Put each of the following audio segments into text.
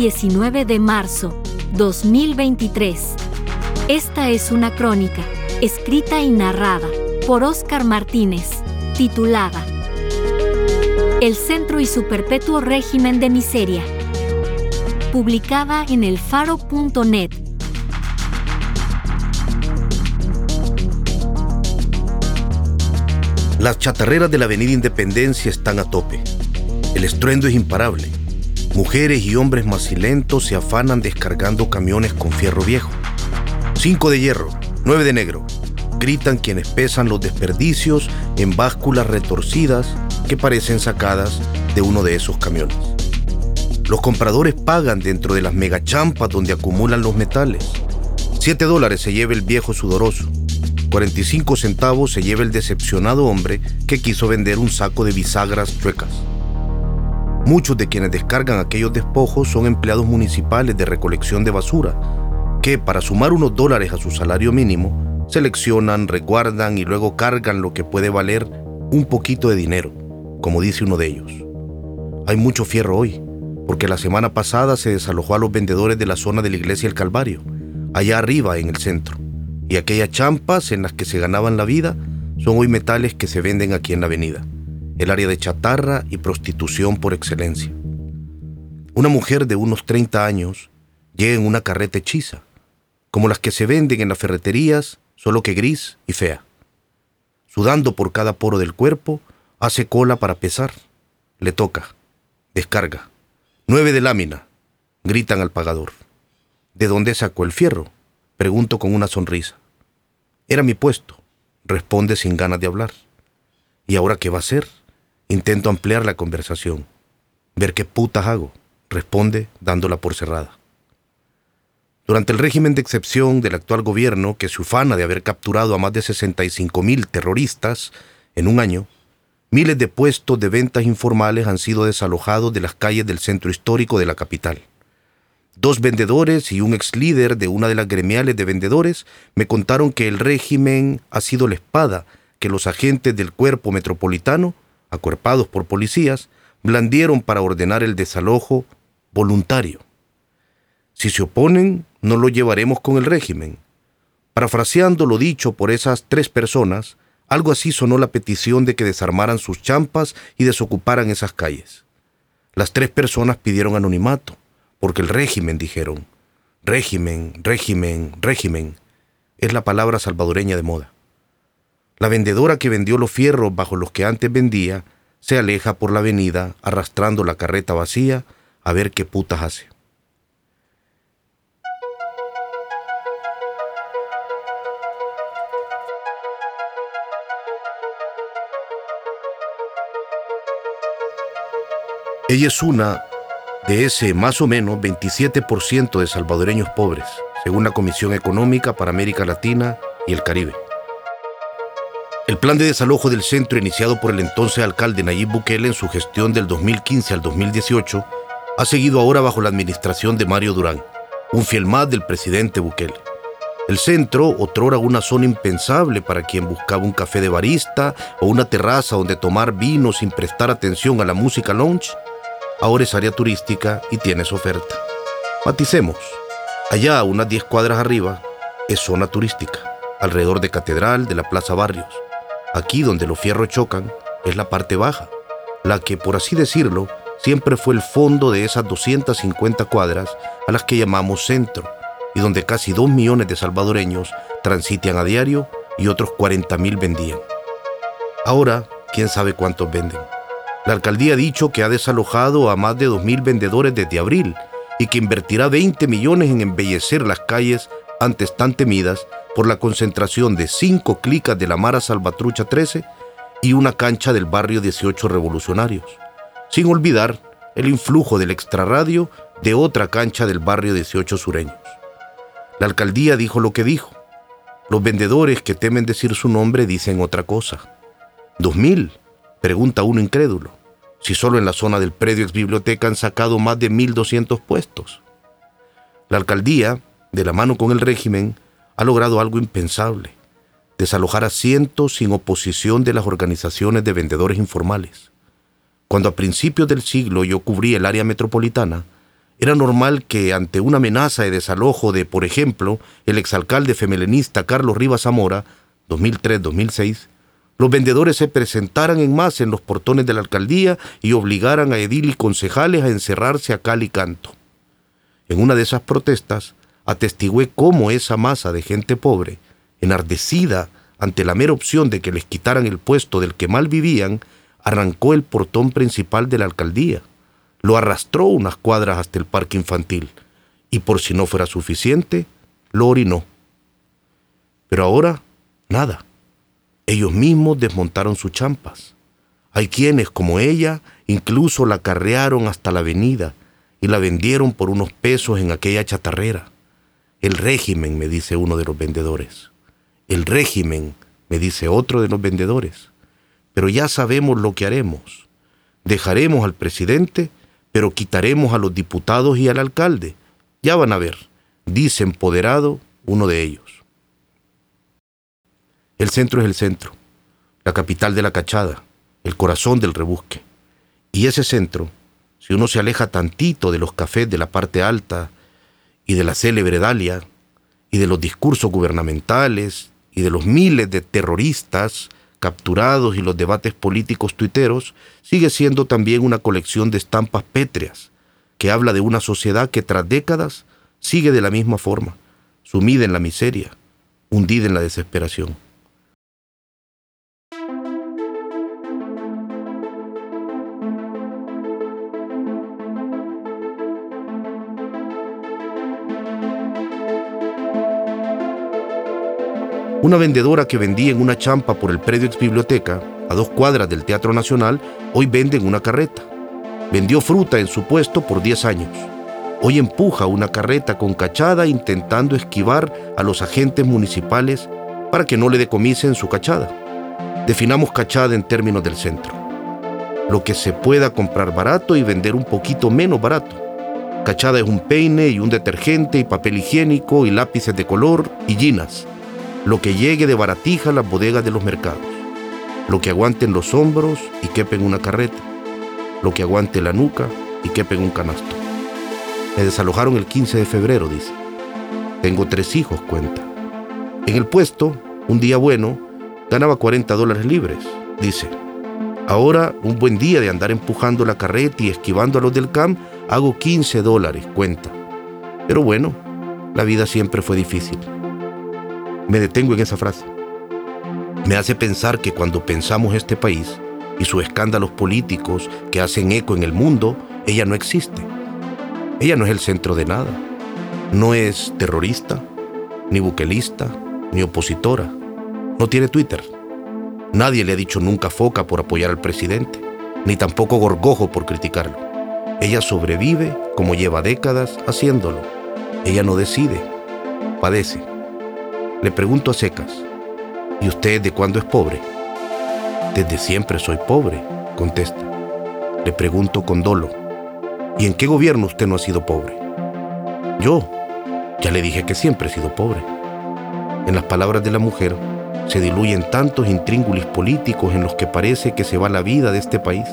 19 de marzo 2023. Esta es una crónica, escrita y narrada por Óscar Martínez, titulada El Centro y su Perpetuo Régimen de Miseria, publicada en elfaro.net. Las chatarreras de la Avenida Independencia están a tope. El estruendo es imparable Mujeres y hombres macilentos se afanan descargando camiones con fierro viejo. Cinco de hierro, nueve de negro. Gritan quienes pesan los desperdicios en básculas retorcidas que parecen sacadas de uno de esos camiones. Los compradores pagan dentro de las megachampas donde acumulan los metales. Siete dólares se lleva el viejo sudoroso. 45 centavos se lleva el decepcionado hombre que quiso vender un saco de bisagras chuecas. Muchos de quienes descargan aquellos despojos son empleados municipales de recolección de basura, que para sumar unos dólares a su salario mínimo, seleccionan, resguardan y luego cargan lo que puede valer un poquito de dinero, como dice uno de ellos. Hay mucho fierro hoy, porque la semana pasada se desalojó a los vendedores de la zona de la iglesia El Calvario, allá arriba en el centro, y aquellas champas en las que se ganaban la vida son hoy metales que se venden aquí en la avenida el área de chatarra y prostitución por excelencia. Una mujer de unos 30 años llega en una carreta hechiza, como las que se venden en las ferreterías, solo que gris y fea. Sudando por cada poro del cuerpo, hace cola para pesar. Le toca. Descarga. Nueve de lámina. Gritan al pagador. ¿De dónde sacó el fierro? Pregunto con una sonrisa. Era mi puesto. Responde sin ganas de hablar. ¿Y ahora qué va a hacer? Intento ampliar la conversación. Ver qué putas hago, responde dándola por cerrada. Durante el régimen de excepción del actual gobierno, que se ufana de haber capturado a más de 65 mil terroristas en un año, miles de puestos de ventas informales han sido desalojados de las calles del centro histórico de la capital. Dos vendedores y un ex líder de una de las gremiales de vendedores me contaron que el régimen ha sido la espada que los agentes del cuerpo metropolitano acuerpados por policías, blandieron para ordenar el desalojo voluntario. Si se oponen, no lo llevaremos con el régimen. Parafraseando lo dicho por esas tres personas, algo así sonó la petición de que desarmaran sus champas y desocuparan esas calles. Las tres personas pidieron anonimato, porque el régimen, dijeron, régimen, régimen, régimen, es la palabra salvadoreña de moda. La vendedora que vendió los fierros bajo los que antes vendía se aleja por la avenida arrastrando la carreta vacía a ver qué putas hace. Ella es una de ese más o menos 27% de salvadoreños pobres, según la Comisión Económica para América Latina y el Caribe. El plan de desalojo del centro iniciado por el entonces alcalde Nayib Bukele en su gestión del 2015 al 2018 ha seguido ahora bajo la administración de Mario Durán, un fiel más del presidente Bukele. El centro, otrora una zona impensable para quien buscaba un café de barista o una terraza donde tomar vino sin prestar atención a la música lounge, ahora es área turística y tiene su oferta. Maticemos, allá unas 10 cuadras arriba es zona turística, alrededor de Catedral, de la Plaza Barrios. Aquí donde los fierros chocan es la parte baja, la que, por así decirlo, siempre fue el fondo de esas 250 cuadras a las que llamamos centro, y donde casi 2 millones de salvadoreños transitan a diario y otros 40 mil vendían. Ahora, quién sabe cuántos venden. La alcaldía ha dicho que ha desalojado a más de 2.000 vendedores desde abril y que invertirá 20 millones en embellecer las calles antes tan temidas por la concentración de cinco clicas de la Mara Salvatrucha 13 y una cancha del barrio 18 Revolucionarios, sin olvidar el influjo del extrarradio de otra cancha del barrio 18 sureños. La alcaldía dijo lo que dijo. Los vendedores que temen decir su nombre dicen otra cosa. ¿Dos mil? Pregunta uno incrédulo. Si solo en la zona del predio ex biblioteca han sacado más de 1.200 puestos. La alcaldía, de la mano con el régimen, ha logrado algo impensable. Desalojar asientos sin oposición de las organizaciones de vendedores informales. Cuando a principios del siglo yo cubrí el área metropolitana, era normal que ante una amenaza de desalojo de, por ejemplo, el exalcalde femelenista Carlos Rivas Zamora, 2003-2006, los vendedores se presentaran en masa en los portones de la alcaldía y obligaran a edil y concejales a encerrarse a cal y canto. En una de esas protestas, atestigué cómo esa masa de gente pobre, enardecida ante la mera opción de que les quitaran el puesto del que mal vivían, arrancó el portón principal de la alcaldía lo arrastró unas cuadras hasta el parque infantil y por si no fuera suficiente, lo orinó. Pero ahora, nada. Ellos mismos desmontaron sus champas. Hay quienes, como ella, incluso la carrearon hasta la avenida y la vendieron por unos pesos en aquella chatarrera. El régimen, me dice uno de los vendedores. El régimen, me dice otro de los vendedores. Pero ya sabemos lo que haremos. Dejaremos al presidente pero quitaremos a los diputados y al alcalde. Ya van a ver, dice empoderado uno de ellos. El centro es el centro, la capital de la cachada, el corazón del rebusque. Y ese centro, si uno se aleja tantito de los cafés de la parte alta y de la célebre Dalia, y de los discursos gubernamentales, y de los miles de terroristas, capturados y los debates políticos tuiteros, sigue siendo también una colección de estampas pétreas, que habla de una sociedad que tras décadas sigue de la misma forma, sumida en la miseria, hundida en la desesperación. Una vendedora que vendía en una champa por el predio ex biblioteca, a dos cuadras del Teatro Nacional, hoy vende en una carreta. Vendió fruta en su puesto por 10 años. Hoy empuja una carreta con cachada intentando esquivar a los agentes municipales para que no le decomisen su cachada. Definamos cachada en términos del centro. Lo que se pueda comprar barato y vender un poquito menos barato. Cachada es un peine y un detergente y papel higiénico y lápices de color y ginas lo que llegue de baratija a las bodegas de los mercados, lo que aguante en los hombros y quepe en una carreta, lo que aguante la nuca y quepe en un canasto. Me desalojaron el 15 de febrero, dice. Tengo tres hijos, cuenta. En el puesto, un día bueno, ganaba 40 dólares libres, dice. Ahora, un buen día de andar empujando la carreta y esquivando a los del CAM, hago 15 dólares, cuenta. Pero bueno, la vida siempre fue difícil. Me detengo en esa frase. Me hace pensar que cuando pensamos este país y sus escándalos políticos que hacen eco en el mundo, ella no existe. Ella no es el centro de nada. No es terrorista, ni buquelista, ni opositora. No tiene Twitter. Nadie le ha dicho nunca foca por apoyar al presidente, ni tampoco gorgojo por criticarlo. Ella sobrevive como lleva décadas haciéndolo. Ella no decide, padece. Le pregunto a secas, ¿y usted de cuándo es pobre? Desde siempre soy pobre, contesta. Le pregunto con dolo, ¿y en qué gobierno usted no ha sido pobre? Yo, ya le dije que siempre he sido pobre. En las palabras de la mujer se diluyen tantos intríngulis políticos en los que parece que se va la vida de este país.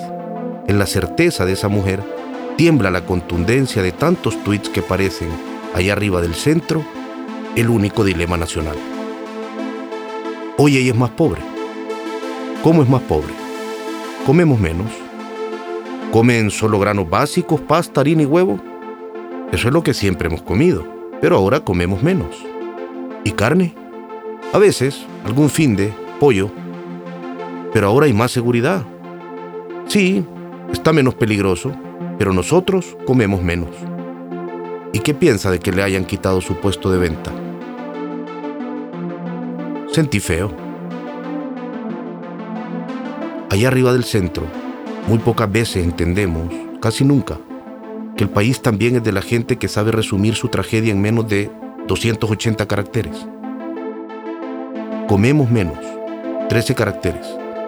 En la certeza de esa mujer tiembla la contundencia de tantos tuits que parecen, allá arriba del centro, el único dilema nacional. Hoy ella es más pobre. ¿Cómo es más pobre? Comemos menos. ¿Comen solo granos básicos, pasta, harina y huevo? Eso es lo que siempre hemos comido, pero ahora comemos menos. ¿Y carne? A veces, algún fin de pollo. Pero ahora hay más seguridad. Sí, está menos peligroso, pero nosotros comemos menos. ¿Y qué piensa de que le hayan quitado su puesto de venta? Sentí feo. Allá arriba del centro, muy pocas veces entendemos, casi nunca, que el país también es de la gente que sabe resumir su tragedia en menos de 280 caracteres. Comemos menos, 13 caracteres.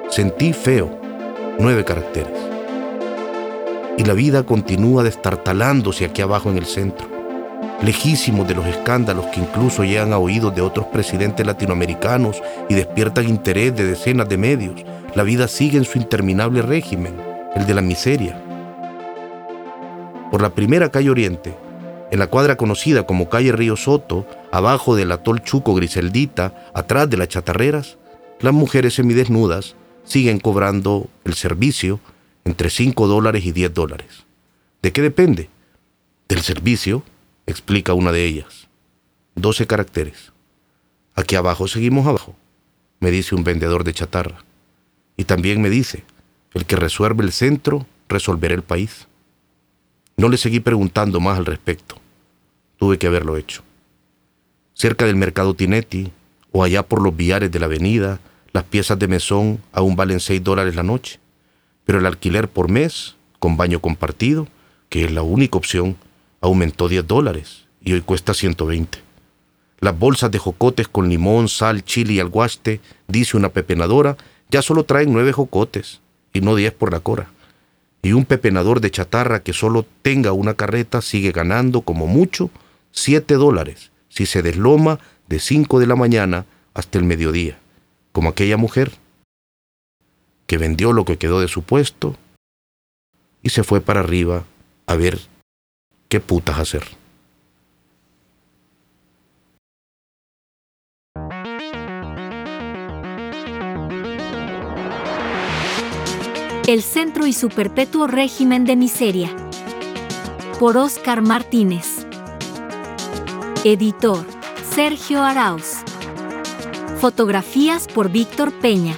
Sentí feo, 9 caracteres. Y la vida continúa destartalándose aquí abajo en el centro, lejísimos de los escándalos que incluso llegan a oídos de otros presidentes latinoamericanos y despiertan interés de decenas de medios. La vida sigue en su interminable régimen, el de la miseria por la primera calle Oriente, en la cuadra conocida como calle Río Soto, abajo del atol Chuco Griseldita, atrás de las chatarreras, las mujeres semidesnudas siguen cobrando el servicio entre 5 dólares y 10 dólares. ¿De qué depende? Del servicio, explica una de ellas. 12 caracteres. Aquí abajo seguimos abajo, me dice un vendedor de chatarra. Y también me dice, el que resuelve el centro, resolverá el país. No le seguí preguntando más al respecto. Tuve que haberlo hecho. Cerca del mercado Tinetti o allá por los viares de la avenida, las piezas de mesón aún valen 6 dólares la noche, pero el alquiler por mes, con baño compartido, que es la única opción, aumentó 10 dólares y hoy cuesta 120. Las bolsas de jocotes con limón, sal, chile y alguaste, dice una pepenadora, ya solo traen 9 jocotes y no 10 por la cora y un pepenador de chatarra que solo tenga una carreta sigue ganando como mucho 7 dólares si se desloma de 5 de la mañana hasta el mediodía, como aquella mujer que vendió lo que quedó de su puesto y se fue para arriba a ver qué putas hacer. El Centro y su Perpetuo Régimen de Miseria. Por Oscar Martínez. Editor, Sergio Arauz. Fotografías por Víctor Peña.